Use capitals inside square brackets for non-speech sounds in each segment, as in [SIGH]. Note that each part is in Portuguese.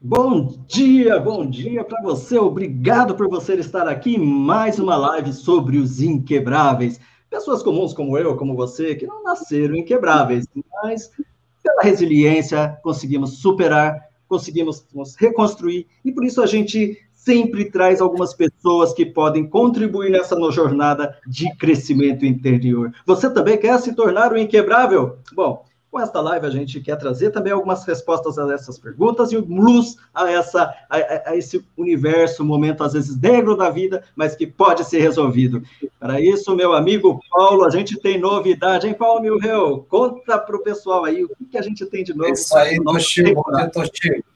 Bom dia, bom dia para você. Obrigado por você estar aqui em mais uma live sobre os inquebráveis. Pessoas comuns como eu, como você, que não nasceram inquebráveis, mas pela resiliência conseguimos superar, conseguimos reconstruir e por isso a gente sempre traz algumas pessoas que podem contribuir nessa jornada de crescimento interior. Você também quer se tornar um inquebrável? Bom, com esta live, a gente quer trazer também algumas respostas a essas perguntas e luz a, essa, a, a esse universo, momento às vezes negro da vida, mas que pode ser resolvido. Para isso, meu amigo Paulo, a gente tem novidade, hein, Paulo Milreu? Conta para o pessoal aí o que, a gente tem de novo. É isso aí, Toshio, Toshio.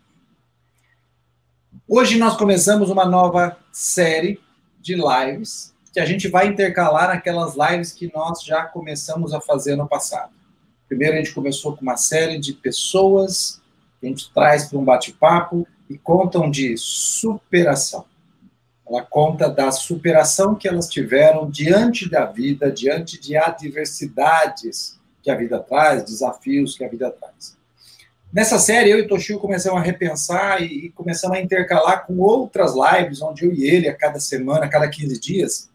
Hoje nós começamos uma nova série de lives que a gente vai intercalar naquelas lives que nós já começamos a fazer no passado. Primeiro, a gente começou com uma série de pessoas que a gente traz para um bate-papo e contam de superação. Ela conta da superação que elas tiveram diante da vida, diante de adversidades que a vida traz, desafios que a vida traz. Nessa série, eu e Toshio começamos a repensar e começamos a intercalar com outras lives, onde eu e ele, a cada semana, a cada 15 dias,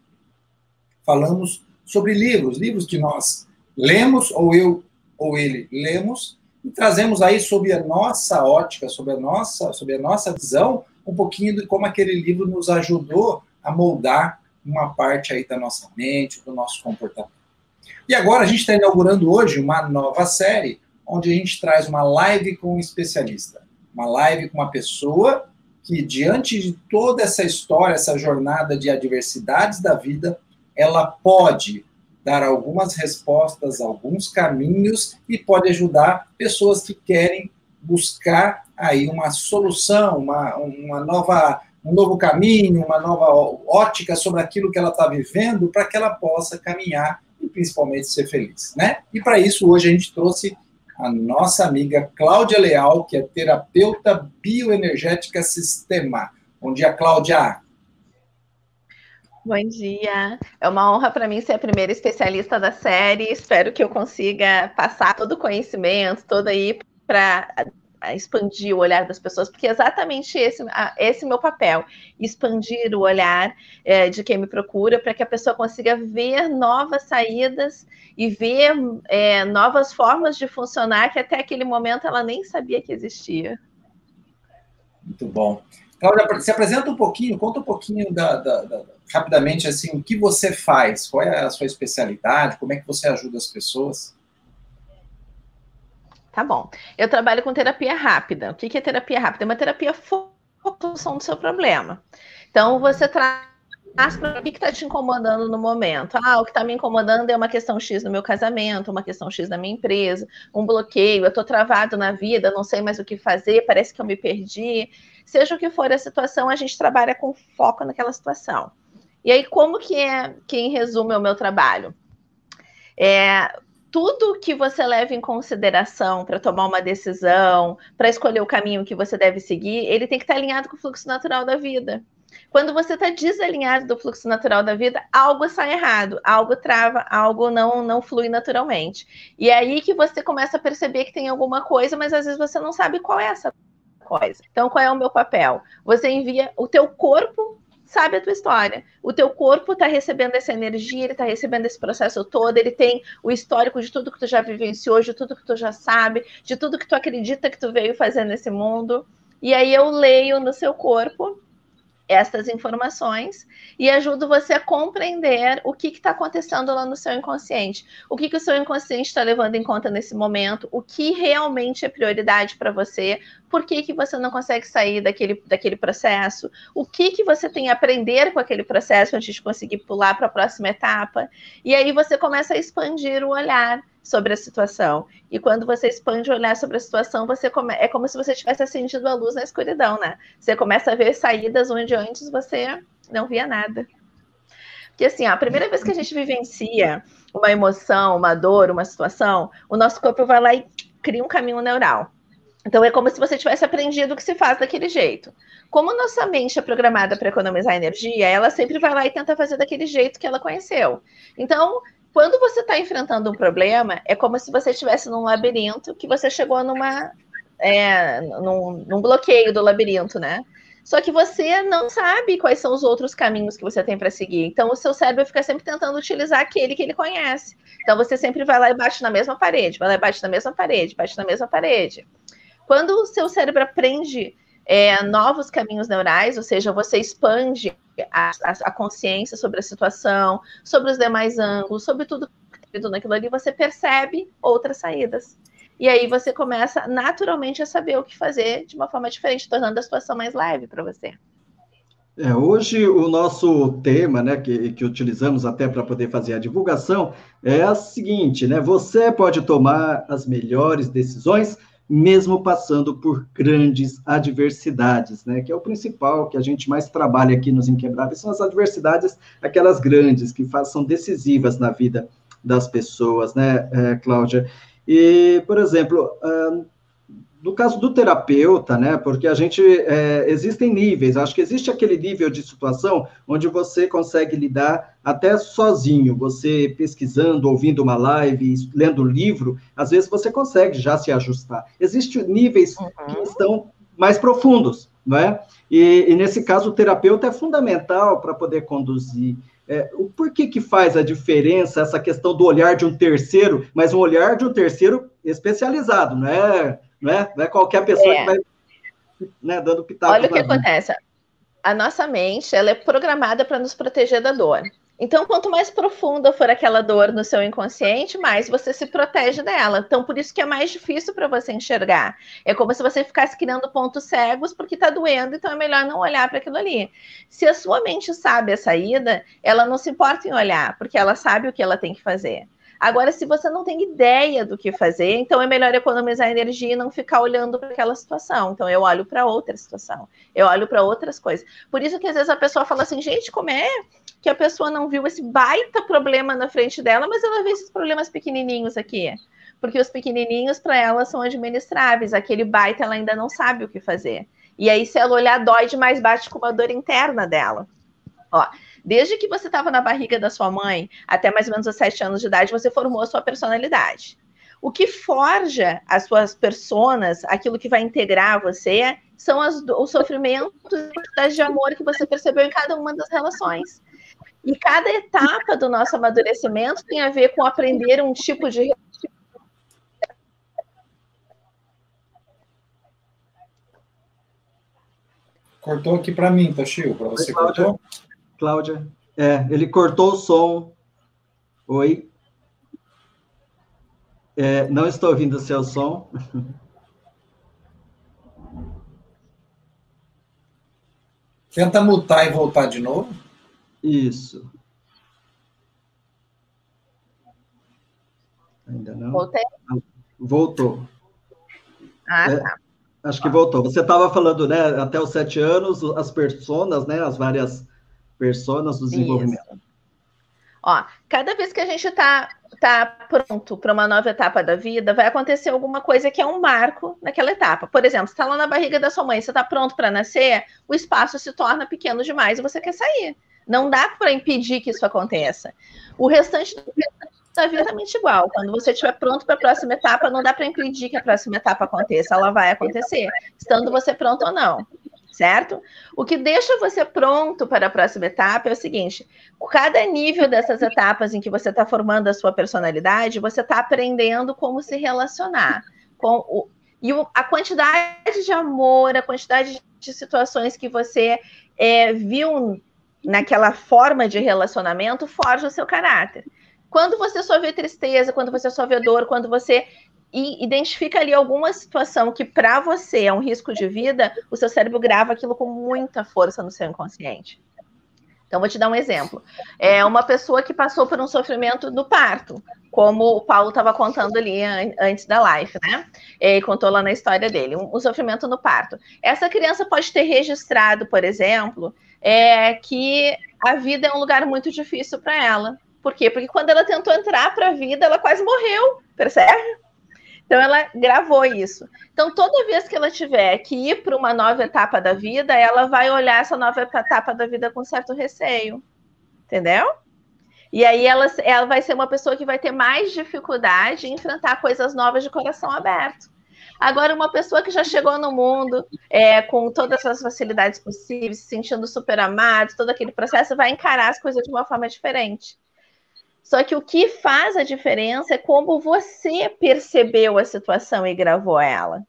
falamos sobre livros, livros que nós lemos ou eu ou ele lemos e trazemos aí sob a nossa ótica, sob a nossa, sob a nossa visão, um pouquinho de como aquele livro nos ajudou a moldar uma parte aí da nossa mente, do nosso comportamento. E agora a gente está inaugurando hoje uma nova série, onde a gente traz uma live com um especialista, uma live com uma pessoa que, diante de toda essa história, essa jornada de adversidades da vida, ela pode dar algumas respostas, alguns caminhos e pode ajudar pessoas que querem buscar aí uma solução, uma, uma nova, um novo caminho, uma nova ótica sobre aquilo que ela está vivendo, para que ela possa caminhar e principalmente ser feliz, né? E para isso hoje a gente trouxe a nossa amiga Cláudia Leal, que é terapeuta bioenergética sistema. Bom dia, Cláudia. Bom dia. É uma honra para mim ser a primeira especialista da série. Espero que eu consiga passar todo o conhecimento, todo aí para expandir o olhar das pessoas, porque é exatamente esse esse meu papel, expandir o olhar é, de quem me procura para que a pessoa consiga ver novas saídas e ver é, novas formas de funcionar que até aquele momento ela nem sabia que existia. Muito bom. Cláudia, se apresenta um pouquinho, conta um pouquinho da, da, da, rapidamente assim, o que você faz, qual é a sua especialidade, como é que você ajuda as pessoas? Tá bom. Eu trabalho com terapia rápida. O que é terapia rápida? É uma terapia solução do seu problema. Então, você traz o que está te incomodando no momento. Ah, o que está me incomodando é uma questão X no meu casamento, uma questão X na minha empresa, um bloqueio, eu estou travado na vida, não sei mais o que fazer, parece que eu me perdi. Seja o que for a situação, a gente trabalha com foco naquela situação. E aí, como que é, que em resumo é o meu trabalho? É, tudo que você leva em consideração para tomar uma decisão, para escolher o caminho que você deve seguir, ele tem que estar alinhado com o fluxo natural da vida. Quando você está desalinhado do fluxo natural da vida, algo sai errado, algo trava, algo não, não flui naturalmente. E é aí que você começa a perceber que tem alguma coisa, mas às vezes você não sabe qual é essa coisa. Então, qual é o meu papel? Você envia o teu corpo sabe a tua história. O teu corpo está recebendo essa energia, ele está recebendo esse processo todo, ele tem o histórico de tudo que tu já vivenciou, de tudo que tu já sabe, de tudo que tu acredita que tu veio fazer nesse mundo. E aí eu leio no seu corpo estas informações e ajudo você a compreender o que está acontecendo lá no seu inconsciente. O que, que o seu inconsciente está levando em conta nesse momento, o que realmente é prioridade para você, por que, que você não consegue sair daquele, daquele processo, o que, que você tem a aprender com aquele processo antes de conseguir pular para a próxima etapa. E aí você começa a expandir o olhar sobre a situação. E quando você expande o olhar sobre a situação, você come... é como se você tivesse acendido a luz na escuridão, né? Você começa a ver saídas onde antes você não via nada. Porque assim, a primeira vez que a gente vivencia uma emoção, uma dor, uma situação, o nosso corpo vai lá e cria um caminho neural. Então é como se você tivesse aprendido que se faz daquele jeito. Como nossa mente é programada para economizar energia, ela sempre vai lá e tenta fazer daquele jeito que ela conheceu. Então, quando você está enfrentando um problema, é como se você estivesse num labirinto que você chegou numa é, num, num bloqueio do labirinto, né? Só que você não sabe quais são os outros caminhos que você tem para seguir. Então, o seu cérebro fica sempre tentando utilizar aquele que ele conhece. Então, você sempre vai lá e bate na mesma parede, vai lá e bate na mesma parede, bate na mesma parede. Quando o seu cérebro aprende é, novos caminhos neurais, ou seja, você expande a, a, consciência sobre a situação, sobre os demais ângulos, sobre tudo tudo naquilo ali, você percebe outras saídas. E aí você começa naturalmente a saber o que fazer de uma forma diferente, tornando a situação mais leve para você. É, hoje o nosso tema, né, que, que utilizamos até para poder fazer a divulgação, é a seguinte, né? Você pode tomar as melhores decisões mesmo passando por grandes adversidades, né? Que é o principal que a gente mais trabalha aqui nos Inquebráveis, são as adversidades, aquelas grandes, que são decisivas na vida das pessoas, né, é, Cláudia? E, por exemplo, uh, no caso do terapeuta, né, porque a gente, é, existem níveis, acho que existe aquele nível de situação onde você consegue lidar até sozinho, você pesquisando, ouvindo uma live, lendo livro, às vezes você consegue já se ajustar. Existem níveis uhum. que estão mais profundos, não é? E, e, nesse caso, o terapeuta é fundamental para poder conduzir é, o porquê que faz a diferença essa questão do olhar de um terceiro, mas um olhar de um terceiro especializado, não é, não é, não é qualquer pessoa é. que vai né, dando pitaco. Olha o que acontece. A nossa mente ela é programada para nos proteger da dor. Então, quanto mais profunda for aquela dor no seu inconsciente, mais você se protege dela. Então, por isso que é mais difícil para você enxergar. É como se você ficasse criando pontos cegos porque está doendo, então é melhor não olhar para aquilo ali. Se a sua mente sabe a saída, ela não se importa em olhar, porque ela sabe o que ela tem que fazer. Agora, se você não tem ideia do que fazer, então é melhor economizar energia e não ficar olhando para aquela situação. Então, eu olho para outra situação, eu olho para outras coisas. Por isso que às vezes a pessoa fala assim, gente, como é que a pessoa não viu esse baita problema na frente dela, mas ela vê esses problemas pequenininhos aqui? Porque os pequenininhos para ela são administráveis, aquele baita ela ainda não sabe o que fazer. E aí, se ela olhar, dói demais, bate com uma dor interna dela. Ó, Desde que você estava na barriga da sua mãe, até mais ou menos os sete anos de idade, você formou a sua personalidade. O que forja as suas personas, aquilo que vai integrar você, são as, os sofrimentos de amor que você percebeu em cada uma das relações. E cada etapa do nosso amadurecimento tem a ver com aprender um tipo de Cortou aqui para mim, Tachio? Para você cortou? Cláudia. É, ele cortou o som. Oi. É, não estou ouvindo o seu som. [LAUGHS] Tenta mutar e voltar de novo. Isso. Ainda não. Voltei? Voltou. Ah, é, tá. Acho que voltou. Você estava falando, né, até os sete anos, as personas, né, as várias personas do desenvolvimento. Isso. Ó, cada vez que a gente está tá pronto para uma nova etapa da vida, vai acontecer alguma coisa que é um marco naquela etapa. Por exemplo, você está lá na barriga da sua mãe, você está pronto para nascer, o espaço se torna pequeno demais e você quer sair. Não dá para impedir que isso aconteça. O restante da vida é exatamente igual. Quando você estiver pronto para a próxima etapa, não dá para impedir que a próxima etapa aconteça. Ela vai acontecer, estando você pronto ou não certo? O que deixa você pronto para a próxima etapa é o seguinte: cada nível dessas etapas em que você está formando a sua personalidade, você está aprendendo como se relacionar com o e a quantidade de amor, a quantidade de situações que você é, viu naquela forma de relacionamento forja o seu caráter. Quando você só vê tristeza, quando você só vê dor, quando você e identifica ali alguma situação que para você é um risco de vida, o seu cérebro grava aquilo com muita força no seu inconsciente. Então, vou te dar um exemplo. É uma pessoa que passou por um sofrimento do parto, como o Paulo estava contando ali antes da live, né? Ele contou lá na história dele, um, um, sofrimento no parto. Essa criança pode ter registrado, por exemplo, é, que a vida é um lugar muito difícil para ela. Por quê? Porque quando ela tentou entrar para a vida, ela quase morreu, percebe? Então ela gravou isso. Então toda vez que ela tiver que ir para uma nova etapa da vida, ela vai olhar essa nova etapa da vida com certo receio. Entendeu? E aí ela, ela vai ser uma pessoa que vai ter mais dificuldade em enfrentar coisas novas de coração aberto. Agora, uma pessoa que já chegou no mundo é, com todas as facilidades possíveis, se sentindo super amado, todo aquele processo, vai encarar as coisas de uma forma diferente. Só que o que faz a diferença é como você percebeu a situação e gravou ela.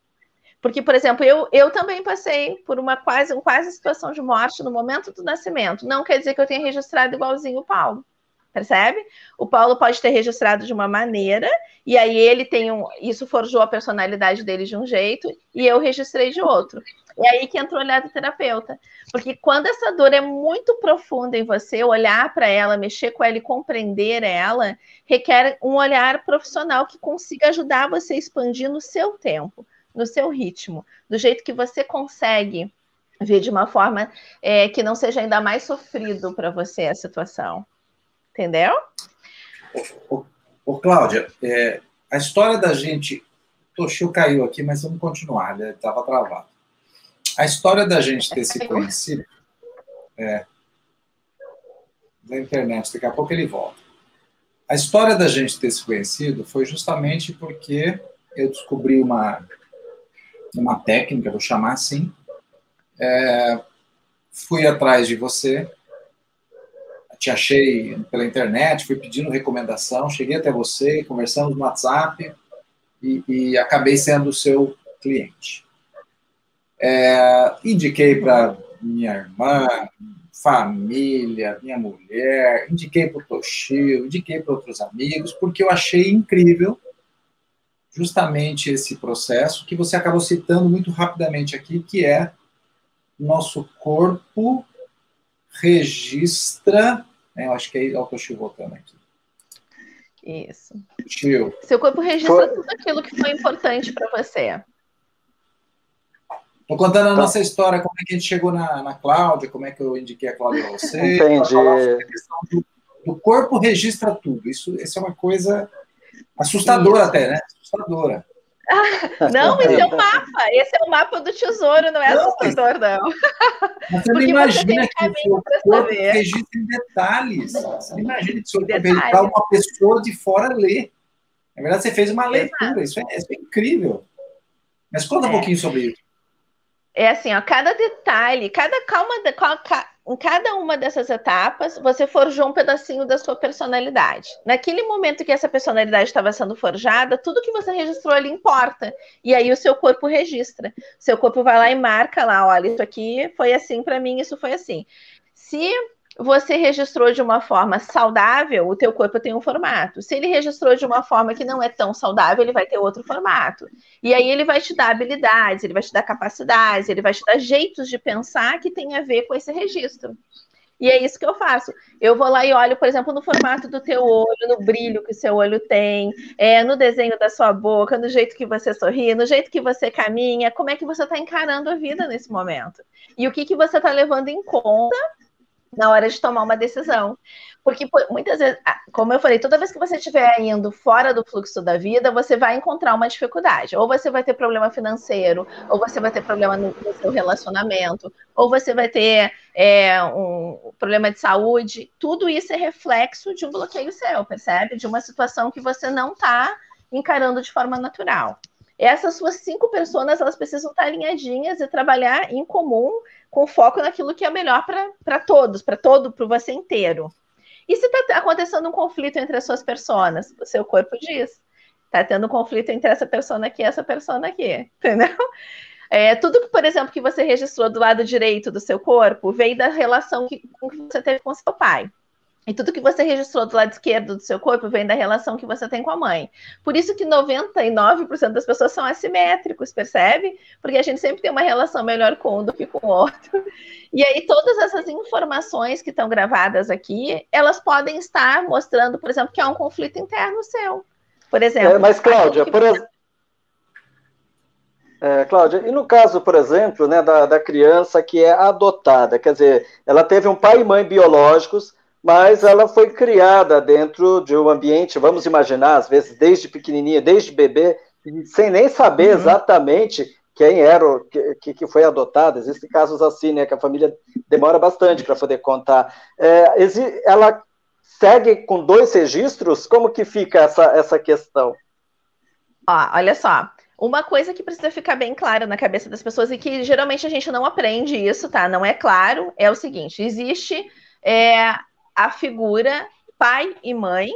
Porque, por exemplo, eu, eu também passei por uma quase, uma quase situação de morte no momento do nascimento. Não quer dizer que eu tenha registrado igualzinho o Paulo. Percebe? O Paulo pode ter registrado de uma maneira, e aí ele tem um. Isso forjou a personalidade dele de um jeito, e eu registrei de outro. É aí que entra o olhar do terapeuta. Porque quando essa dor é muito profunda em você, olhar para ela, mexer com ela e compreender ela, requer um olhar profissional que consiga ajudar você a expandir no seu tempo, no seu ritmo, do jeito que você consegue ver de uma forma é, que não seja ainda mais sofrido para você a situação. Entendeu? Ô, Cláudia, é, a história da gente. Toshio caiu aqui, mas vamos continuar, ele estava travado. A história da gente ter se [LAUGHS] conhecido é da internet, daqui a pouco ele volta. A história da gente ter se conhecido foi justamente porque eu descobri uma, uma técnica, vou chamar assim, é, fui atrás de você, te achei pela internet, fui pedindo recomendação, cheguei até você, conversamos no WhatsApp e, e acabei sendo o seu cliente. É, indiquei para minha irmã, família, minha mulher, indiquei para o Toshio, indiquei para outros amigos, porque eu achei incrível justamente esse processo que você acabou citando muito rapidamente aqui, que é nosso corpo registra. Né, eu acho que é o Toshio voltando aqui. Isso. Tio. Seu corpo registra foi... tudo aquilo que foi importante para você. Estou contando a então, nossa história, como é que a gente chegou na, na Cláudia, como é que eu indiquei a Cláudia para você. Entendi. A questão do, do, corpo registra tudo. Isso, isso é uma coisa assustadora isso. até, né? Assustadora. [LAUGHS] não, esse é o mapa. Esse é o mapa do tesouro, não é não, assustador, não. [LAUGHS] Você não imagina que o seu corpo registra em detalhes. Você não imagina que o seu corpo para uma pessoa de fora ler. Na verdade, você fez uma leitura. Isso é, isso é incrível. Mas conta é. um pouquinho sobre isso é assim, ó, cada detalhe, cada calma, em cada uma dessas etapas, você forjou um pedacinho da sua personalidade. Naquele momento que essa personalidade estava sendo forjada, tudo que você registrou ali importa. E aí o seu corpo registra. Seu corpo vai lá e marca lá, olha, isso aqui foi assim para mim, isso foi assim. Se você registrou de uma forma saudável, o teu corpo tem um formato. Se ele registrou de uma forma que não é tão saudável, ele vai ter outro formato. E aí ele vai te dar habilidades, ele vai te dar capacidades, ele vai te dar jeitos de pensar que tem a ver com esse registro. E é isso que eu faço. Eu vou lá e olho, por exemplo, no formato do teu olho, no brilho que o seu olho tem, é, no desenho da sua boca, no jeito que você sorri, no jeito que você caminha, como é que você está encarando a vida nesse momento. E o que, que você está levando em conta na hora de tomar uma decisão. Porque muitas vezes, como eu falei, toda vez que você estiver indo fora do fluxo da vida, você vai encontrar uma dificuldade. Ou você vai ter problema financeiro, ou você vai ter problema no, no seu relacionamento, ou você vai ter é, um problema de saúde. Tudo isso é reflexo de um bloqueio seu, percebe? De uma situação que você não está encarando de forma natural. Essas suas cinco pessoas, elas precisam estar alinhadinhas e trabalhar em comum com foco naquilo que é melhor para todos, para todo, para você inteiro. E se está acontecendo um conflito entre as suas personas, o seu corpo diz. Está tendo um conflito entre essa pessoa aqui e essa pessoa aqui, [LAUGHS] entendeu? É, tudo que, por exemplo, que você registrou do lado direito do seu corpo veio da relação que, que você teve com seu pai. E tudo que você registrou do lado esquerdo do seu corpo vem da relação que você tem com a mãe. Por isso que 99% das pessoas são assimétricos, percebe? Porque a gente sempre tem uma relação melhor com um do que com o outro. E aí todas essas informações que estão gravadas aqui, elas podem estar mostrando, por exemplo, que há um conflito interno seu. Por exemplo. É, mas Cláudia, por exemplo. É, Cláudia, e no caso, por exemplo, né, da, da criança que é adotada, quer dizer, ela teve um pai e mãe biológicos, mas ela foi criada dentro de um ambiente, vamos imaginar, às vezes desde pequenininha, desde bebê, sem nem saber uhum. exatamente quem era, o, que, que foi adotado. Existem casos assim, né, que a família demora bastante para poder contar. É, ela segue com dois registros? Como que fica essa, essa questão? Ó, olha só, uma coisa que precisa ficar bem clara na cabeça das pessoas e que geralmente a gente não aprende isso, tá? Não é claro, é o seguinte: existe é, a figura pai e mãe,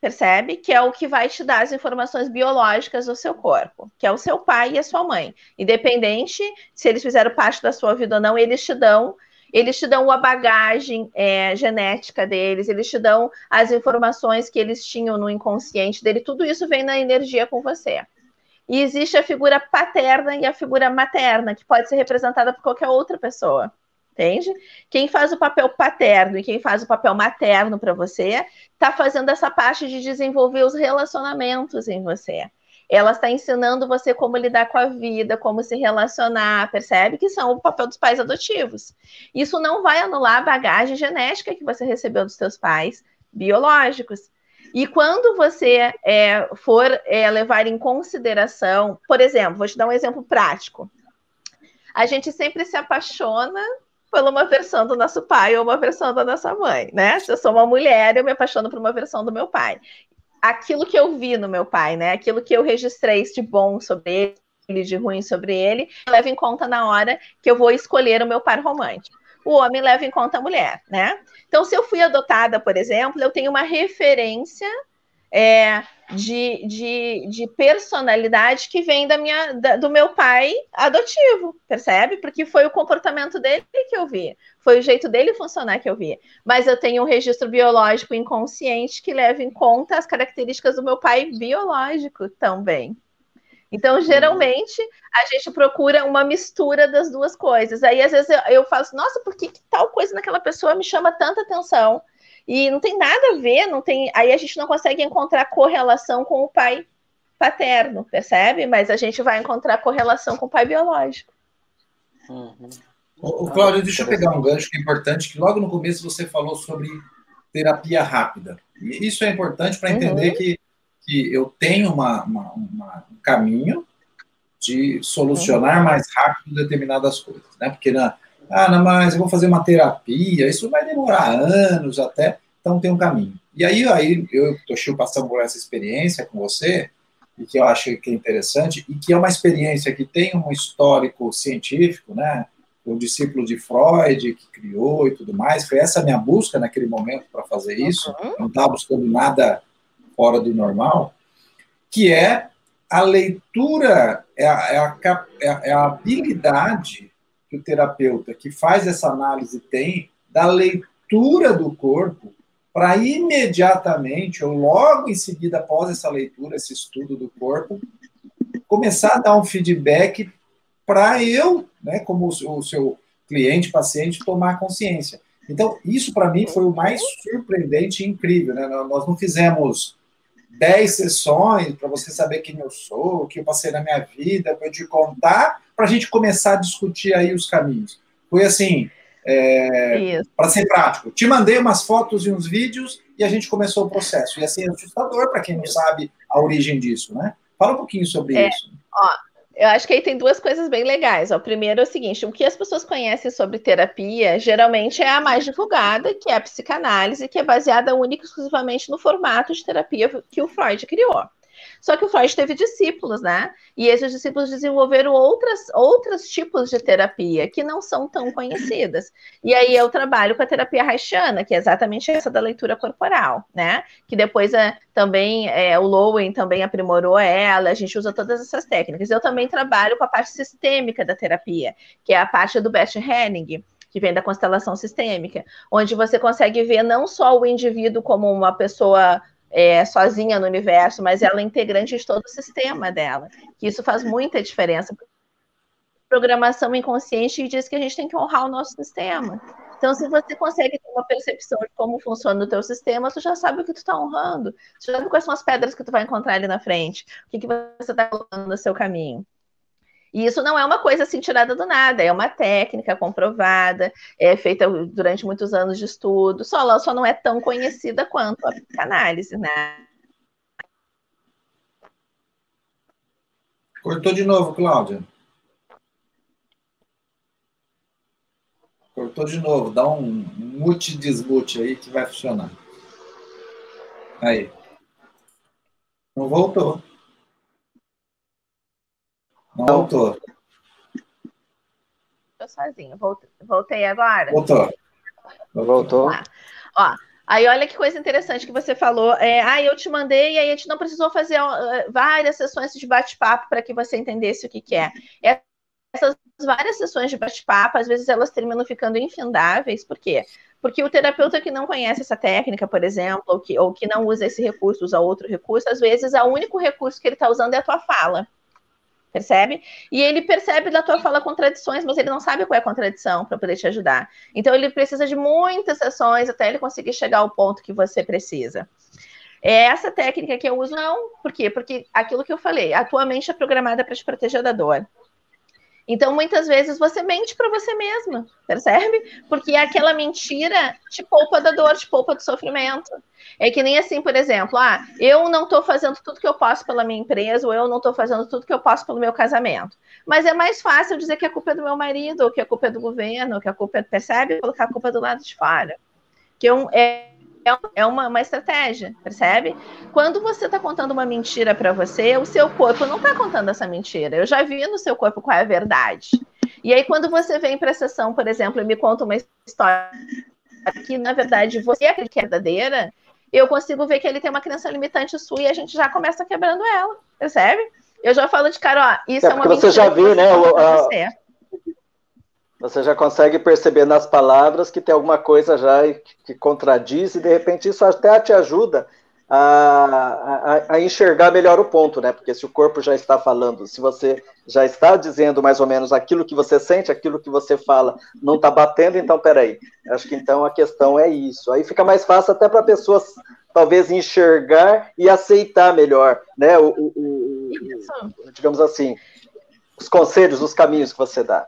percebe? Que é o que vai te dar as informações biológicas do seu corpo, que é o seu pai e a sua mãe. Independente se eles fizeram parte da sua vida ou não, eles te dão. Eles te dão a bagagem é, genética deles, eles te dão as informações que eles tinham no inconsciente dele, tudo isso vem na energia com você. E existe a figura paterna e a figura materna, que pode ser representada por qualquer outra pessoa entende? Quem faz o papel paterno e quem faz o papel materno para você está fazendo essa parte de desenvolver os relacionamentos em você. Ela está ensinando você como lidar com a vida, como se relacionar, percebe? Que são o papel dos pais adotivos. Isso não vai anular a bagagem genética que você recebeu dos seus pais biológicos. E quando você é, for é, levar em consideração, por exemplo, vou te dar um exemplo prático. A gente sempre se apaixona por uma versão do nosso pai ou uma versão da nossa mãe, né? Se eu sou uma mulher, eu me apaixono por uma versão do meu pai. Aquilo que eu vi no meu pai, né? Aquilo que eu registrei de bom sobre ele, de ruim sobre ele, leva em conta na hora que eu vou escolher o meu par romântico. O homem leva em conta a mulher, né? Então, se eu fui adotada, por exemplo, eu tenho uma referência é, de, de, de, personalidade que vem da minha, da, do meu pai adotivo, percebe? Porque foi o comportamento dele que eu vi, foi o jeito dele funcionar que eu vi. Mas eu tenho um registro biológico inconsciente que leva em conta as características do meu pai biológico também. Então, geralmente, a gente procura uma mistura das duas coisas. Aí, às vezes, eu, eu falo assim, nossa, por que, que tal coisa naquela pessoa me chama tanta atenção? E não tem nada a ver, não tem. Aí a gente não consegue encontrar correlação com o pai paterno, percebe? Mas a gente vai encontrar correlação com o pai biológico. Uhum. O, o Cláudio, deixa eu pegar um gancho que é importante, que logo no começo você falou sobre terapia rápida. E isso é importante para entender uhum. que, que eu tenho uma, uma, uma, um caminho de solucionar uhum. mais rápido determinadas coisas, né? Porque na, ah, não, mas eu vou fazer uma terapia, isso vai demorar anos até, então tem um caminho. E aí, aí eu, Toshio, passando por essa experiência com você, e que eu acho que é interessante, e que é uma experiência que tem um histórico científico, né? O discípulo de Freud que criou e tudo mais, foi essa minha busca naquele momento para fazer isso, uhum. não estava buscando nada fora do normal, que é a leitura, é a, é a, é a habilidade que o terapeuta que faz essa análise tem da leitura do corpo para imediatamente, ou logo em seguida, após essa leitura, esse estudo do corpo, começar a dar um feedback para eu, né, como o seu cliente, paciente, tomar consciência. Então, isso para mim foi o mais surpreendente e incrível. Né? Nós não fizemos 10 sessões para você saber quem eu sou, o que eu passei na minha vida, para eu te contar, para a gente começar a discutir aí os caminhos. Foi assim, é, para ser prático. Te mandei umas fotos e uns vídeos e a gente começou o processo. E assim é assustador para quem não sabe a origem disso, né? Fala um pouquinho sobre é, isso. Ó, eu acho que aí tem duas coisas bem legais. O primeiro é o seguinte: o que as pessoas conhecem sobre terapia geralmente é a mais divulgada, que é a psicanálise, que é baseada única e exclusivamente no formato de terapia que o Freud criou. Só que o Freud teve discípulos, né? E esses discípulos desenvolveram outras, outros tipos de terapia que não são tão conhecidas. E aí eu trabalho com a terapia haitiana, que é exatamente essa da leitura corporal, né? Que depois é, também é, o Lowen também aprimorou ela, a gente usa todas essas técnicas. Eu também trabalho com a parte sistêmica da terapia, que é a parte do Bert Henning que vem da constelação sistêmica, onde você consegue ver não só o indivíduo como uma pessoa é, sozinha no universo, mas ela é integrante de todo o sistema dela. Que isso faz muita diferença. Programação inconsciente diz que a gente tem que honrar o nosso sistema. Então, se você consegue ter uma percepção de como funciona o teu sistema, tu já sabe o que tu está honrando. Tu já sabe quais são as pedras que tu vai encontrar ali na frente. O que, que você está colocando no seu caminho. E isso não é uma coisa assim tirada do nada, é uma técnica comprovada, é feita durante muitos anos de estudo, só só não é tão conhecida quanto a psicanálise, né? Cortou de novo, Cláudia. Cortou de novo. Dá um mute desmute aí que vai funcionar. Aí. Não voltou. Não voltou. Estou sozinho. Voltei agora? Voltou. Voltou. Ó, aí olha que coisa interessante que você falou. É, ah, eu te mandei e aí a gente não precisou fazer várias sessões de bate-papo para que você entendesse o que, que é. Essas várias sessões de bate-papo, às vezes elas terminam ficando infindáveis. Por quê? Porque o terapeuta que não conhece essa técnica, por exemplo, ou que, ou que não usa esse recurso, usa outro recurso, às vezes o único recurso que ele está usando é a tua fala. Percebe? E ele percebe da tua fala contradições, mas ele não sabe qual é a contradição para poder te ajudar. Então ele precisa de muitas sessões até ele conseguir chegar ao ponto que você precisa. É essa técnica que eu uso, não. Por quê? Porque aquilo que eu falei, a tua mente é programada para te proteger da dor. Então, muitas vezes você mente para você mesma, percebe? Porque aquela mentira te poupa da dor, te poupa do sofrimento. É que nem assim, por exemplo, ah, eu não estou fazendo tudo que eu posso pela minha empresa, ou eu não estou fazendo tudo que eu posso pelo meu casamento. Mas é mais fácil dizer que a culpa é do meu marido, ou que a culpa é do governo, ou que a culpa é, percebe? Colocar a culpa do lado de fora. Que é, um, é é, é uma, uma estratégia, percebe? Quando você está contando uma mentira para você, o seu corpo não está contando essa mentira. Eu já vi no seu corpo qual é a verdade. E aí, quando você vem para a sessão, por exemplo, e me conta uma história que, na verdade, você é a verdadeira, eu consigo ver que ele tem uma crença limitante sua e a gente já começa quebrando ela, percebe? Eu já falo de cara, ó, isso é, é uma mentira. Você já viu, né? O, a, você já consegue perceber nas palavras que tem alguma coisa já que contradiz, e de repente isso até te ajuda a, a, a, enxergar melhor o ponto, né? Porque se o corpo já está falando, se você já está dizendo mais ou menos aquilo que você sente, aquilo que você fala não está batendo, então peraí. Acho que então a questão é isso. Aí fica mais fácil até para pessoas talvez enxergar e aceitar melhor, né? O, o, o, digamos assim, os conselhos, os caminhos que você dá.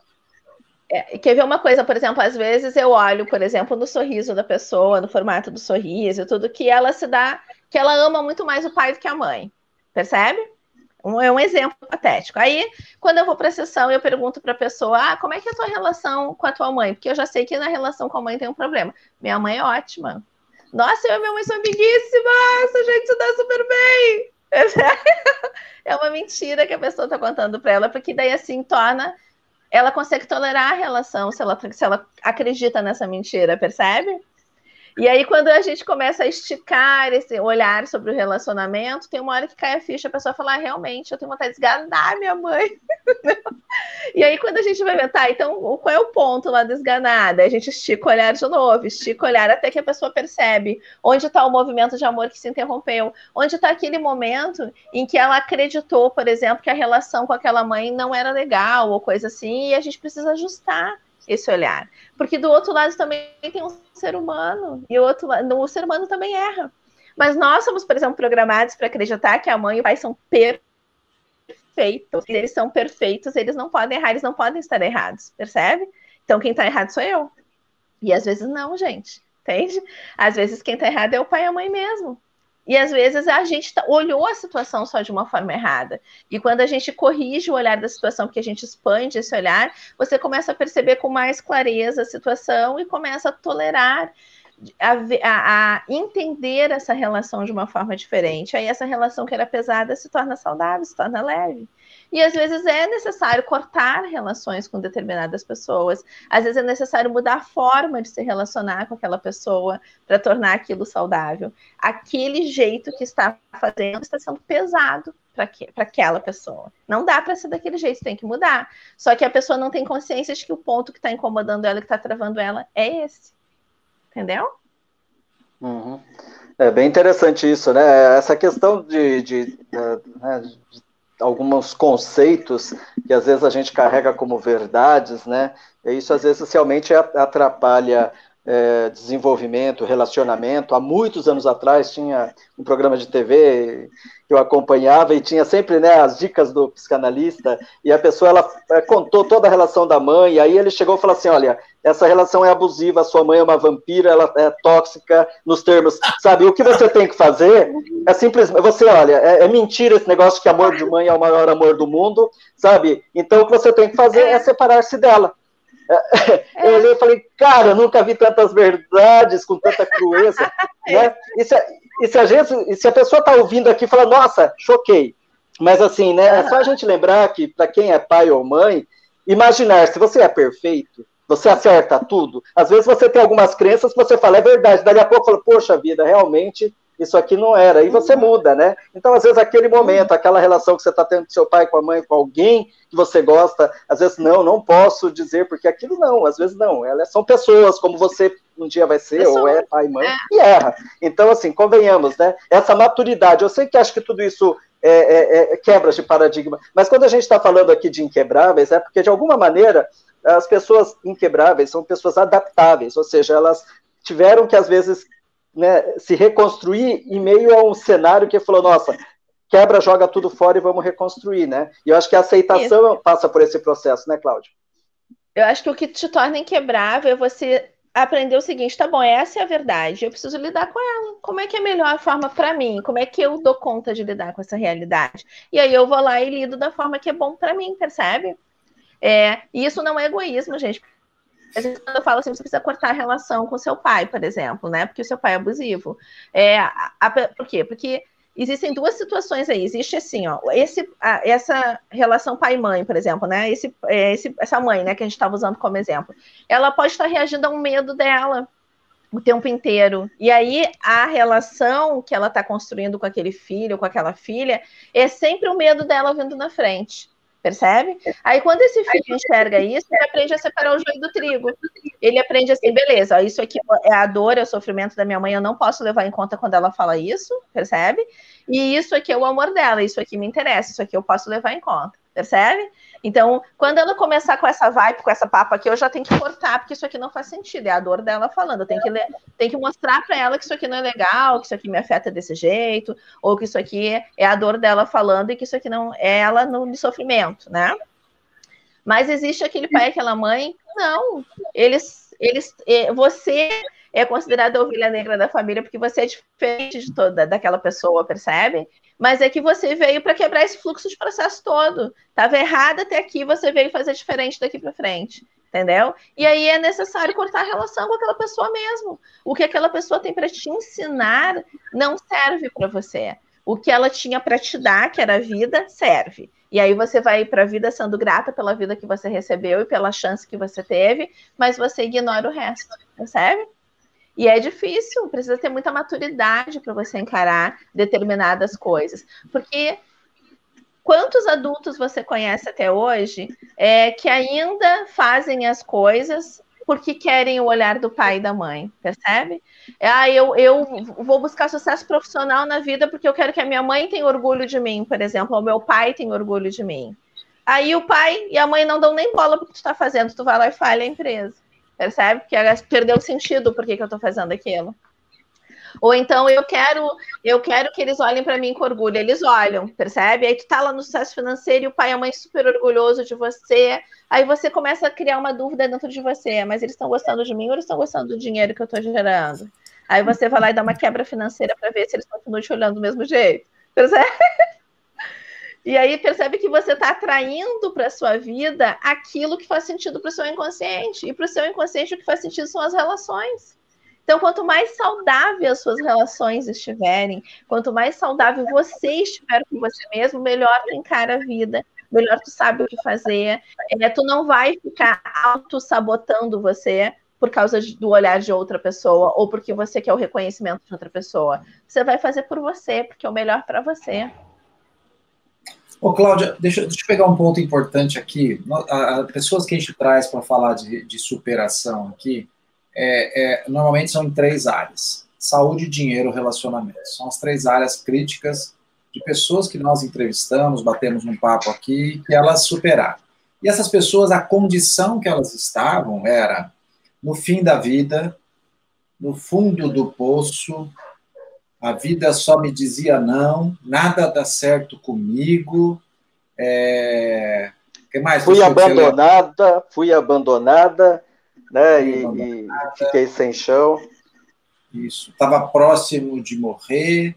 É, quer ver uma coisa, por exemplo, às vezes eu olho, por exemplo, no sorriso da pessoa, no formato do sorriso e tudo, que ela se dá, que ela ama muito mais o pai do que a mãe. Percebe? Um, é um exemplo patético. Aí, quando eu vou para a sessão, eu pergunto para a pessoa: ah, como é que é a tua relação com a tua mãe? Porque eu já sei que na relação com a mãe tem um problema. Minha mãe é ótima. Nossa, eu e minha mãe são amiguíssimas, a gente se dá super bem. [LAUGHS] É uma mentira que a pessoa está contando para ela, porque daí assim torna ela consegue tolerar a relação se ela, se ela acredita nessa mentira, percebe? E aí, quando a gente começa a esticar esse olhar sobre o relacionamento, tem uma hora que cai a ficha, a pessoa fala, ah, realmente, eu tenho vontade de esganar minha mãe. [LAUGHS] e aí, quando a gente vai ver, tá, então, qual é o ponto lá da? A gente estica o olhar de novo, estica o olhar até que a pessoa percebe onde está o movimento de amor que se interrompeu, onde está aquele momento em que ela acreditou, por exemplo, que a relação com aquela mãe não era legal, ou coisa assim, e a gente precisa ajustar esse olhar. Porque do outro lado também tem um ser humano, e o outro o ser humano também erra. Mas nós somos, por exemplo, programados para acreditar que a mãe e o pai são perfeitos. E eles são perfeitos, eles não podem errar, eles não podem estar errados, percebe? Então quem está errado sou eu. E às vezes não, gente. Entende? Às vezes quem está errado é o pai e a mãe mesmo. E às vezes a gente tá, olhou a situação só de uma forma errada. E quando a gente corrige o olhar da situação, porque a gente expande esse olhar, você começa a perceber com mais clareza a situação e começa a tolerar, a, a, a entender essa relação de uma forma diferente. Aí essa relação que era pesada se torna saudável, se torna leve. E às vezes é necessário cortar relações com determinadas pessoas. Às vezes é necessário mudar a forma de se relacionar com aquela pessoa para tornar aquilo saudável. Aquele jeito que está fazendo está sendo pesado para aquela pessoa. Não dá para ser daquele jeito, tem que mudar. Só que a pessoa não tem consciência de que o ponto que está incomodando ela, que está travando ela, é esse. Entendeu? Uhum. É bem interessante isso, né? Essa questão de, de, de, né, de alguns conceitos que às vezes a gente carrega como verdades, né? E isso às vezes realmente atrapalha é, desenvolvimento, relacionamento. Há muitos anos atrás tinha um programa de TV que eu acompanhava e tinha sempre né, as dicas do psicanalista. E a pessoa ela é, contou toda a relação da mãe. E aí ele chegou e falou assim, olha, essa relação é abusiva, sua mãe é uma vampira, ela é tóxica, nos termos, sabe, o que você tem que fazer é simplesmente, você olha, é, é mentira esse negócio que amor de mãe é o maior amor do mundo, sabe, então o que você tem que fazer é separar-se dela, [LAUGHS] eu olhei e falei, cara, nunca vi tantas verdades com tanta crueza. [LAUGHS] né? e, se, e, se a gente, e se a pessoa está ouvindo aqui e fala, nossa, choquei. Mas assim, né? É só a gente lembrar que, para quem é pai ou mãe, imaginar se você é perfeito, você acerta tudo. Às vezes você tem algumas crenças que você fala, é verdade, dali a pouco fala, poxa vida, realmente isso aqui não era. E você muda, né? Então, às vezes, aquele momento, aquela relação que você está tendo com seu pai, com a mãe, com alguém que você gosta, às vezes, não, não posso dizer, porque aquilo não, às vezes não. Elas são pessoas, como você um dia vai ser, ou é pai, mãe, é. e erra. Então, assim, convenhamos, né? Essa maturidade, eu sei que acho que tudo isso é, é, é quebras de paradigma, mas quando a gente está falando aqui de inquebráveis, é porque, de alguma maneira, as pessoas inquebráveis são pessoas adaptáveis, ou seja, elas tiveram que, às vezes, né, se reconstruir em meio a um cenário que falou, nossa, quebra, joga tudo fora e vamos reconstruir, né? E eu acho que a aceitação Isso. passa por esse processo, né, Cláudia? Eu acho que o que te torna inquebrável é você aprender o seguinte, tá bom, essa é a verdade, eu preciso lidar com ela. Como é que é a melhor forma para mim? Como é que eu dou conta de lidar com essa realidade? E aí eu vou lá e lido da forma que é bom para mim, percebe? É, e isso não é egoísmo, gente. Às vezes, quando eu falo assim, você precisa cortar a relação com seu pai, por exemplo, né? Porque o seu pai é abusivo. É, a, a, por quê? Porque existem duas situações aí. Existe assim, ó, esse, a, essa relação pai-mãe, por exemplo, né? Esse, é, esse, essa mãe, né, que a gente estava usando como exemplo, ela pode estar reagindo a um medo dela o tempo inteiro. E aí a relação que ela está construindo com aquele filho, com aquela filha, é sempre o medo dela vindo na frente. Percebe? Aí quando esse filho enxerga isso, ele aprende a separar o joio do trigo. Ele aprende assim, beleza, isso aqui é a dor, é o sofrimento da minha mãe, eu não posso levar em conta quando ela fala isso, percebe? E isso aqui é o amor dela, isso aqui me interessa, isso aqui eu posso levar em conta, percebe? Então, quando ela começar com essa vibe, com essa papa aqui, eu já tenho que cortar, porque isso aqui não faz sentido. É a dor dela falando. Eu tenho que, que mostrar para ela que isso aqui não é legal, que isso aqui me afeta desse jeito, ou que isso aqui é a dor dela falando e que isso aqui não é ela no sofrimento, né? Mas existe aquele pai, aquela mãe, não. Eles, eles, é, você é considerada a ovelha negra da família porque você é diferente de toda daquela pessoa, percebe? Mas é que você veio para quebrar esse fluxo de processo todo. Estava errado até aqui, você veio fazer diferente daqui para frente, entendeu? E aí é necessário cortar a relação com aquela pessoa mesmo. O que aquela pessoa tem para te ensinar não serve para você. O que ela tinha para te dar, que era a vida, serve. E aí você vai para a vida sendo grata pela vida que você recebeu e pela chance que você teve, mas você ignora o resto, percebe? E é difícil, precisa ter muita maturidade para você encarar determinadas coisas. Porque quantos adultos você conhece até hoje é, que ainda fazem as coisas porque querem o olhar do pai e da mãe, percebe? Ah, eu, eu vou buscar sucesso profissional na vida porque eu quero que a minha mãe tenha orgulho de mim, por exemplo, ou meu pai tenha orgulho de mim. Aí o pai e a mãe não dão nem bola para o que tu está fazendo, tu vai lá e falha a empresa. Percebe? Que perdeu o sentido por que, eu estou fazendo aquilo. Ou então eu quero, eu quero que eles olhem para mim com orgulho. Eles olham, percebe? Aí tu tá lá no sucesso financeiro e o pai e a mãe super orgulhoso de você. Aí você começa a criar uma dúvida dentro de você, mas eles estão gostando de mim ou eles estão gostando do dinheiro que eu estou gerando? Aí você vai lá e dá uma quebra financeira para ver se eles continuam te olhando do mesmo jeito. Percebe? E aí percebe que você está atraindo para sua vida aquilo que faz sentido para o seu inconsciente. E para o seu inconsciente o que faz sentido são as relações. Então, quanto mais saudável as suas relações estiverem, quanto mais saudável você estiver com você mesmo, melhor tu encara a vida, melhor tu sabe o que fazer. É, tu não vai ficar auto-sabotando você por causa do olhar de outra pessoa ou porque você quer o reconhecimento de outra pessoa. Você vai fazer por você, porque é o melhor para você. Ô, Cláudia, deixa, deixa eu pegar um ponto importante aqui. As pessoas que a gente traz para falar de, de, superação aqui, é, é, normalmente são em três áreas: saúde, dinheiro, relacionamento. São as três áreas críticas de pessoas que nós entrevistamos, batemos um papo aqui, que elas superaram. E essas pessoas, a condição que elas estavam era, no fim da vida, no fundo do poço, a vida só me dizia não, nada dá certo comigo. É... que mais? Fui abandonada, fui abandonada, né? Fui e, abandonada. e fiquei sem chão. Isso. Estava próximo de morrer,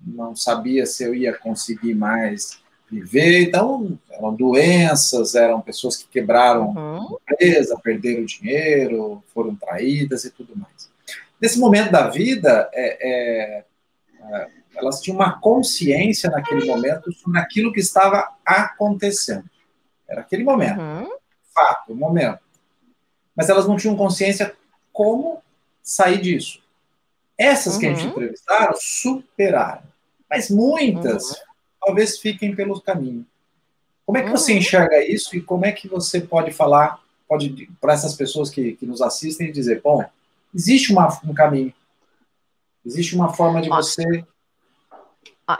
não sabia se eu ia conseguir mais viver. Então, eram doenças, eram pessoas que quebraram uhum. a empresa, perderam dinheiro, foram traídas e tudo mais. Nesse momento da vida, é, é, é, elas tinham uma consciência naquele momento sobre aquilo que estava acontecendo. Era aquele momento, uhum. fato, momento. Mas elas não tinham consciência como sair disso. Essas uhum. que a gente uhum. entrevistaram superaram. Mas muitas uhum. talvez fiquem pelo caminho. Como é que você uhum. enxerga isso e como é que você pode falar pode para essas pessoas que, que nos assistem e dizer, bom, existe uma, um caminho, existe uma forma de você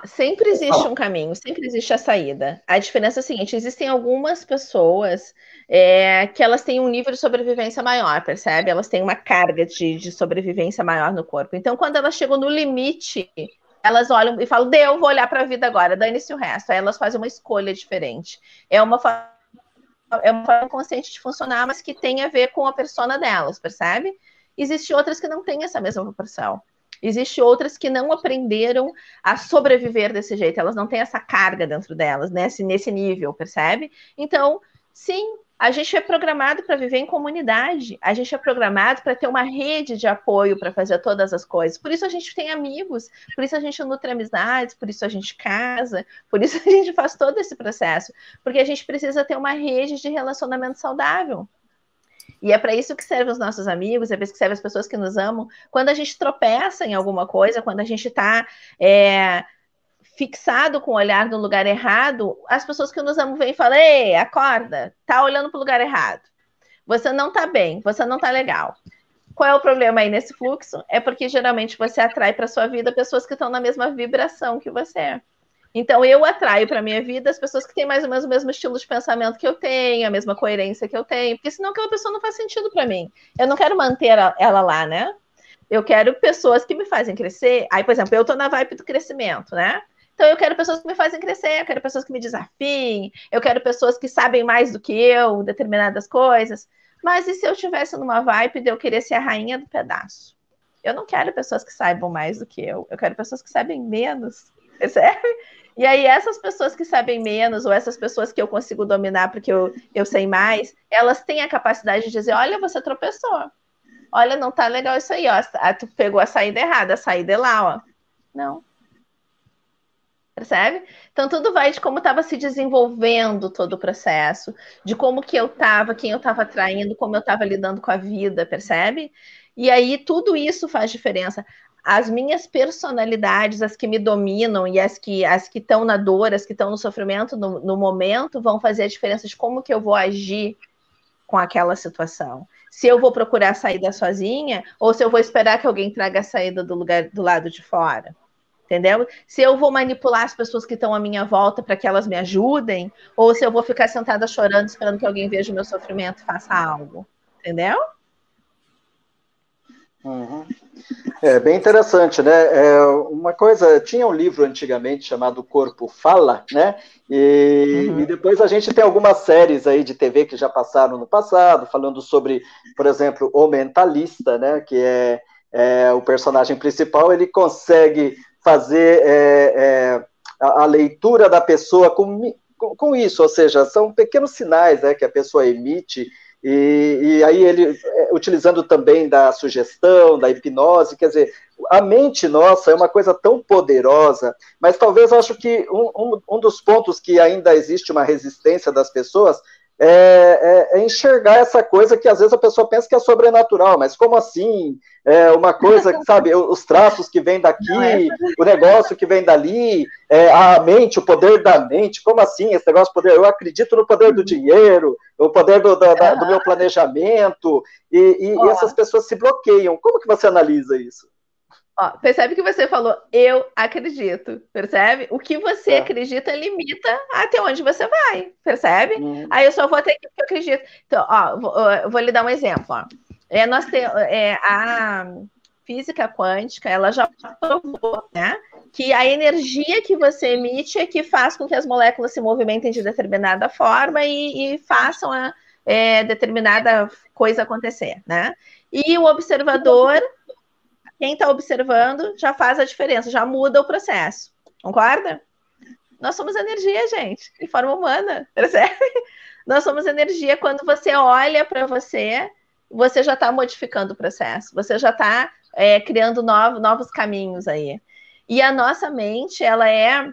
sempre existe um caminho, sempre existe a saída. A diferença é a seguinte: existem algumas pessoas é, que elas têm um nível de sobrevivência maior, percebe? Elas têm uma carga de, de sobrevivência maior no corpo. Então, quando elas chegam no limite, elas olham e falam: Deu, vou olhar para a vida agora, dane-se o resto. Aí elas fazem uma escolha diferente. É uma é uma forma consciente de funcionar, mas que tem a ver com a persona delas, percebe? Existem outras que não têm essa mesma proporção. Existem outras que não aprenderam a sobreviver desse jeito, elas não têm essa carga dentro delas, nesse, nesse nível, percebe? Então, sim, a gente é programado para viver em comunidade, a gente é programado para ter uma rede de apoio para fazer todas as coisas. Por isso a gente tem amigos, por isso a gente nutre amizades, por isso a gente casa, por isso a gente faz todo esse processo, porque a gente precisa ter uma rede de relacionamento saudável. E é para isso que servem os nossos amigos, é para isso que servem as pessoas que nos amam. Quando a gente tropeça em alguma coisa, quando a gente está é, fixado com o olhar no lugar errado, as pessoas que nos amam vêm e falam: Ei, acorda, tá olhando para o lugar errado. Você não está bem, você não está legal. Qual é o problema aí nesse fluxo? É porque geralmente você atrai para sua vida pessoas que estão na mesma vibração que você. Então, eu atraio para minha vida as pessoas que têm mais ou menos o mesmo estilo de pensamento que eu tenho, a mesma coerência que eu tenho, porque senão aquela pessoa não faz sentido para mim. Eu não quero manter ela lá, né? Eu quero pessoas que me fazem crescer. Aí, por exemplo, eu estou na vibe do crescimento, né? Então, eu quero pessoas que me fazem crescer, eu quero pessoas que me desafiem, eu quero pessoas que sabem mais do que eu, determinadas coisas. Mas e se eu estivesse numa vibe de eu querer ser a rainha do pedaço? Eu não quero pessoas que saibam mais do que eu, eu quero pessoas que sabem menos, [LAUGHS] percebe? E aí, essas pessoas que sabem menos, ou essas pessoas que eu consigo dominar porque eu, eu sei mais, elas têm a capacidade de dizer: olha, você tropeçou. Olha, não tá legal isso aí, ó. Ah, tu pegou a saída errada, a saída é lá, ó. Não. Percebe? Então, tudo vai de como estava se desenvolvendo todo o processo, de como que eu estava, quem eu estava atraindo, como eu estava lidando com a vida, percebe? E aí, tudo isso faz diferença as minhas personalidades, as que me dominam e as que as que estão na dor, as que estão no sofrimento no, no, momento, vão fazer a diferença de como que eu vou agir com aquela situação. Se eu vou procurar a saída sozinha ou se eu vou esperar que alguém traga a saída do lugar do lado de fora. Entendeu? Se eu vou manipular as pessoas que estão à minha volta para que elas me ajudem, ou se eu vou ficar sentada chorando esperando que alguém veja o meu sofrimento e faça algo. Entendeu? Uhum. É bem interessante, né? É uma coisa, tinha um livro antigamente chamado Corpo Fala, né? E, uhum. e, depois a gente tem algumas séries aí de TV que já passaram no passado, falando sobre, por exemplo, o mentalista, né? Que é, é o personagem principal, ele consegue fazer é, é, a, a, leitura da pessoa com, com, com, isso, ou seja, são pequenos sinais né, que a pessoa emite e, e, aí ele, é, utilizando também da sugestão, da hipnose, quer dizer, a mente nossa é uma coisa tão poderosa, mas talvez acho que um, um, um dos pontos que ainda existe uma resistência das pessoas é, é, é, enxergar essa coisa que às vezes a pessoa pensa que é sobrenatural, mas como assim? É uma coisa que, [LAUGHS] sabe, os traços que vêm daqui, é. o negócio que vem dali, é, a mente, o poder da mente, como assim esse negócio poder? Eu acredito no poder do dinheiro, o poder do, do, da, do meu planejamento, e, e, e essas pessoas se bloqueiam. Como que você analisa isso? Ó, percebe que você falou, eu acredito, percebe? O que você é. acredita limita até onde você vai, percebe? Uhum. Aí eu só vou ter que eu acredito. Então, ó, vou, vou lhe dar um exemplo. Ó. É, nós temos é, a física quântica, ela já provou, né? Que a energia que você emite é que faz com que as moléculas se movimentem de determinada forma e, e façam a é, determinada coisa acontecer, né? E o observador, quem está observando, já faz a diferença, já muda o processo. Concorda? Nós somos energia, gente, em forma humana, [LAUGHS] percebe? Nós somos energia quando você olha para você, você já está modificando o processo, você já está é, criando novos caminhos aí. E a nossa mente, ela é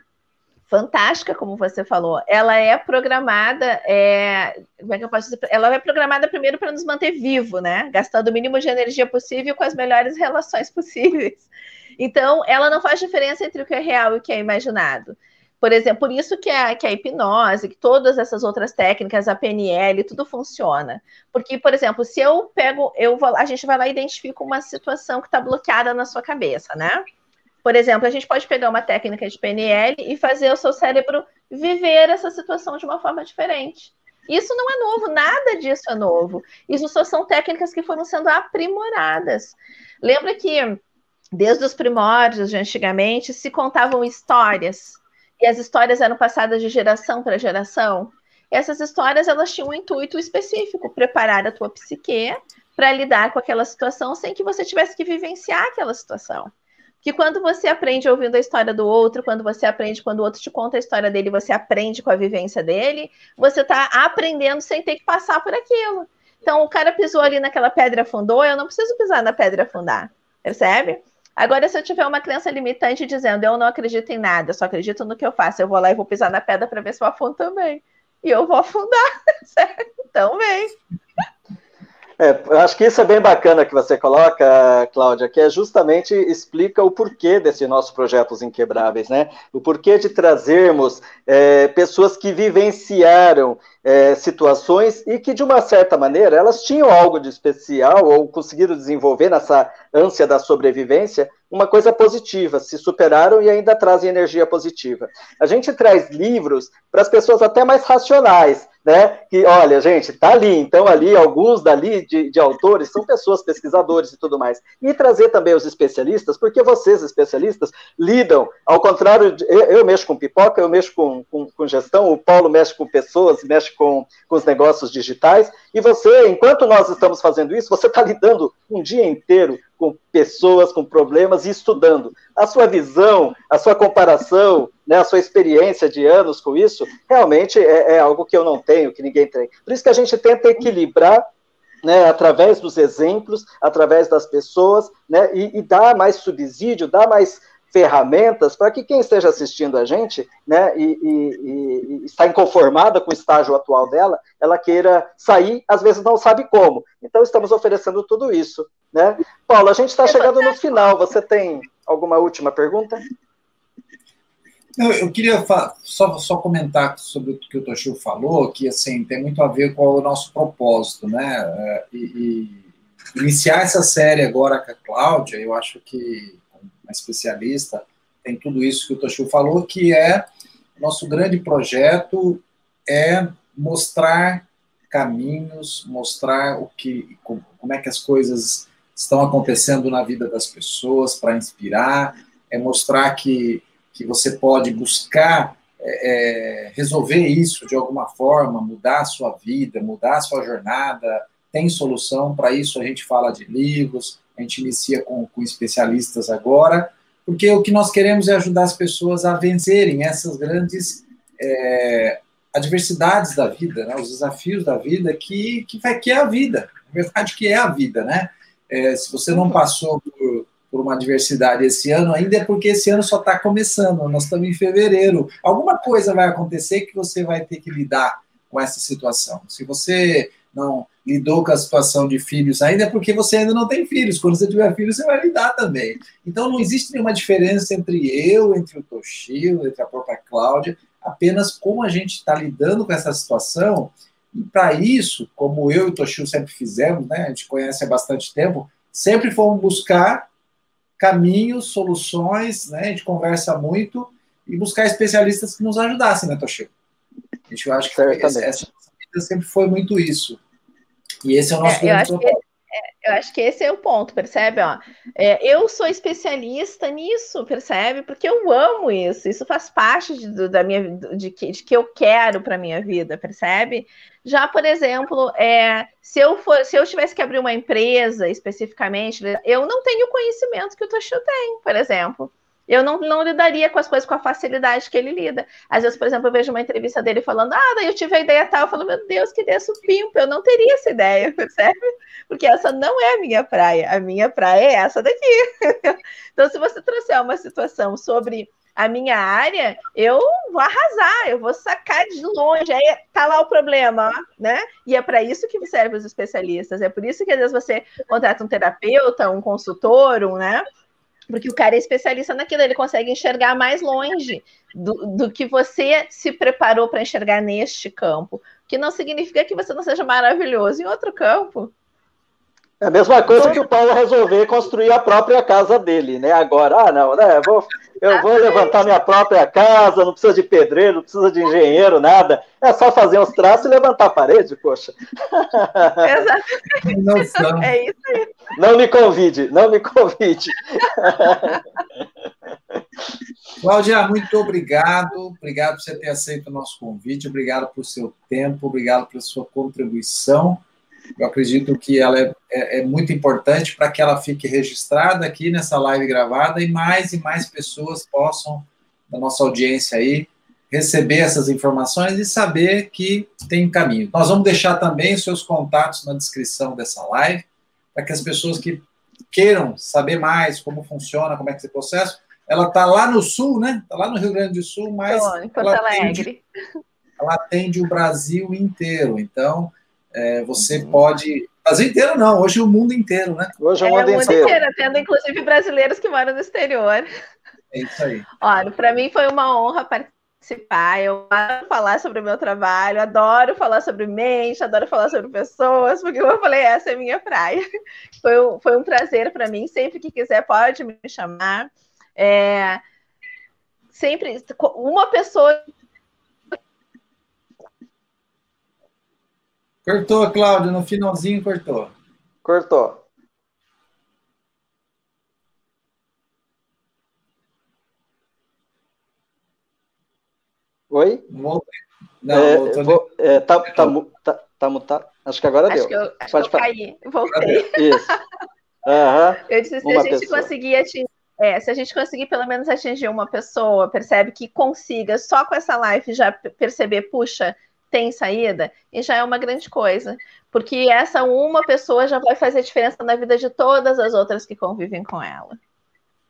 fantástica, como você falou. Ela é programada, é, como é que eu posso dizer? Ela é programada primeiro para nos manter vivo, né? Gastando o mínimo de energia possível com as melhores relações [LAUGHS] possíveis. Então, ela não faz diferença entre o que é real e o que é imaginado. Por exemplo, por isso que a, que a hipnose, que todas essas outras técnicas, a PNL, tudo funciona. Porque, por exemplo, se eu pego, eu vou, a gente vai lá e identifica uma situação que está bloqueada na sua cabeça, né? Por exemplo, a gente pode pegar uma técnica de PNL e fazer o seu cérebro viver essa situação de uma forma diferente. Isso não é novo, nada disso é novo. Isso só são técnicas que foram sendo aprimoradas. Lembra que desde os primórdios de antigamente se contavam histórias e as histórias eram passadas de geração para geração. Essas histórias elas tinham um intuito específico, preparar a tua psique para lidar com aquela situação sem que você tivesse que vivenciar aquela situação. Que quando você aprende ouvindo a história do outro, quando você aprende quando o outro te conta a história dele, você aprende com a vivência dele, você está aprendendo sem ter que passar por aquilo. Então, o cara pisou ali naquela pedra afundou, eu não preciso pisar na pedra afundar, percebe? Agora, se eu tiver uma crença limitante dizendo eu não acredito em nada, só acredito no que eu faço, eu vou lá e vou pisar na pedra para ver se eu afundo também. E eu vou afundar, [LAUGHS] certo? Então vem. É, acho que isso é bem bacana que você coloca, Cláudia, que é justamente explica o porquê desse nosso projeto Os Inquebráveis, né? O porquê de trazermos é, pessoas que vivenciaram é, situações e que, de uma certa maneira, elas tinham algo de especial ou conseguiram desenvolver nessa ânsia da sobrevivência uma coisa positiva, se superaram e ainda trazem energia positiva. A gente traz livros para as pessoas até mais racionais, né? Que, olha, gente, tá ali, então ali, alguns dali de, de, autores são pessoas, pesquisadores e tudo mais. E trazer também os especialistas, porque vocês, especialistas, lidam, ao contrário, de, eu, eu, mexo com pipoca, eu mexo com, com, com, gestão, o Paulo mexe com pessoas, mexe com, com os negócios digitais, e você, enquanto nós estamos fazendo isso, você está lidando um dia inteiro com pessoas, com problemas e estudando. A sua visão, a sua comparação, né, a sua experiência de anos com isso, realmente é, é algo que eu não tenho, que ninguém tem. Por isso que a gente tenta equilibrar né, através dos exemplos, através das pessoas, né, e, e dar mais subsídio, dar mais ferramentas para que quem esteja assistindo a gente, né, e, e, e, está inconformada com o estágio atual dela, ela queira sair, às vezes não sabe como. Então estamos oferecendo tudo isso, né? Paulo, a gente está chegando no final. Você tem alguma última pergunta? Eu queria só, só comentar sobre o que o Toshio falou, que assim tem muito a ver com o nosso propósito, né? É, e, e iniciar essa série agora com a Cláudia, eu acho que especialista, tem tudo isso que o Toshio falou, que é nosso grande projeto é mostrar caminhos, mostrar o que, como é que as coisas estão acontecendo na vida das pessoas para inspirar, é mostrar que, que você pode buscar é, é, resolver isso de alguma forma, mudar a sua vida, mudar a sua jornada, tem solução para isso. A gente fala de livros, a gente inicia com, com especialistas agora, porque o que nós queremos é ajudar as pessoas a vencerem essas grandes é, adversidades da vida, né, os desafios da vida, que, que, vai, que é a vida, na verdade, que é a vida, né? É, se você não passou por, por, uma adversidade esse ano, ainda é porque esse ano só está começando, nós estamos em fevereiro. Alguma coisa vai acontecer que você vai ter que lidar com essa situação. Se você não lidou com a situação de filhos ainda, é porque você ainda não tem filhos. Quando você tiver filhos, você vai lidar também. Então, não existe nenhuma diferença entre eu, entre o Toshio, entre a própria Cláudia, apenas como a gente está lidando com essa situação. E para isso, como eu e o Toshio sempre fizemos, né, a gente conhece há bastante tempo, sempre fomos buscar caminhos, soluções, né, a gente conversa muito e buscar especialistas que nos ajudassem, né, Toshio? A gente acha que essa, essa sempre foi muito isso. E esse é o nosso é, eu acho que é, eu acho que esse é o ponto, percebe? Ó, é, eu sou especialista nisso, percebe? Porque eu amo isso. Isso faz parte de, da minha de que, de que eu quero para minha vida, percebe? Já, por exemplo, é, se eu for, se eu tivesse que abrir uma empresa especificamente, eu não tenho o conhecimento que o Toshio tem, por exemplo. Eu não, não lidaria com as coisas com a facilidade que ele lida. Às vezes, por exemplo, eu vejo uma entrevista dele falando, ah, daí eu tive a ideia tal, eu falo, meu Deus, que ideia supimpa, eu não teria essa ideia, [LAUGHS] percebe? Porque essa não é a minha praia, a minha praia é essa daqui. [LAUGHS] então, se você trouxer uma situação sobre a minha área, eu vou arrasar, eu vou sacar de longe. Aí tá lá o problema, né? E é para isso que servem os especialistas. É por isso que às vezes você contrata um terapeuta, um consultor, um, né? Porque o cara é especialista naquilo, ele consegue enxergar mais longe do, do que você se preparou para enxergar neste campo. Que não significa que você não seja maravilhoso em outro campo. É a mesma coisa que o Paulo resolver construir a própria casa dele, né? Agora, ah, não, né? Eu vou, eu vou levantar minha própria casa, não precisa de pedreiro, não precisa de engenheiro, nada. É só fazer uns traços e levantar a parede, poxa. [LAUGHS] Exatamente. É isso aí. Não me convide, não me convide. Cláudia, muito obrigado. Obrigado por você ter aceito o nosso convite, obrigado por seu tempo, obrigado pela sua contribuição. Eu acredito que ela é, é, é muito importante para que ela fique registrada aqui nessa live gravada e mais e mais pessoas possam, da nossa audiência aí, receber essas informações e saber que tem caminho. Nós vamos deixar também os seus contatos na descrição dessa live, para que as pessoas que queiram saber mais como funciona, como é que é esse processo, ela está lá no sul, né? Está lá no Rio Grande do Sul, mas em Porto ela Alegre. Atende, ela atende o Brasil inteiro. Então, é, você uhum. pode. Brasil inteiro não, hoje o mundo inteiro, né? Hoje é o mundo, é, o mundo inteiro. inteiro. Tendo inclusive brasileiros que moram no exterior. É isso aí. Olha, para mim foi uma honra participar. Eu adoro falar sobre o meu trabalho, adoro falar sobre mente, adoro falar sobre pessoas, porque como eu falei, essa é minha praia. [LAUGHS] Foi um, foi um prazer para mim. Sempre que quiser, pode me chamar. É, sempre uma pessoa Cortou, Cláudio, no finalzinho cortou. Cortou. Oi? Voltei. Não, é, voltou. Vou, é, tá, tá, tá, tá mutado. Acho que agora acho deu. Que eu, acho Pode que eu caí, voltei. Isso. Uhum. Eu disse, se uma a gente pessoa. conseguir atingir, é, se a gente conseguir pelo menos atingir uma pessoa, percebe que consiga só com essa live já perceber, puxa, tem saída, e já é uma grande coisa. Porque essa uma pessoa já vai fazer diferença na vida de todas as outras que convivem com ela.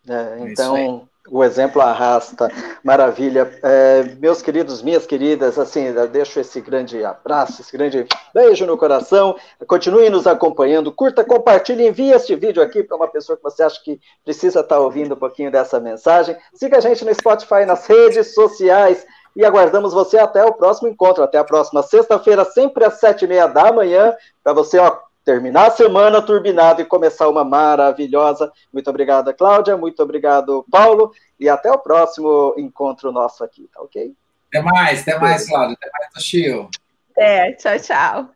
É, é então, o exemplo arrasta. Maravilha. É, meus queridos, minhas queridas, assim, deixo esse grande abraço, esse grande beijo no coração. Continue nos acompanhando, curta, compartilhe, envie este vídeo aqui para uma pessoa que você acha que precisa estar ouvindo um pouquinho dessa mensagem. Siga a gente no Spotify, nas redes sociais e aguardamos você até o próximo encontro, até a próxima sexta-feira, sempre às sete e meia da manhã, para você ó, terminar a semana turbinado e começar uma maravilhosa. Muito obrigado, Cláudia. Muito obrigado, Paulo. E até o próximo encontro nosso aqui, tá ok? Até mais, até mais, Cláudia. Até mais, Toshio. É, tchau, tchau.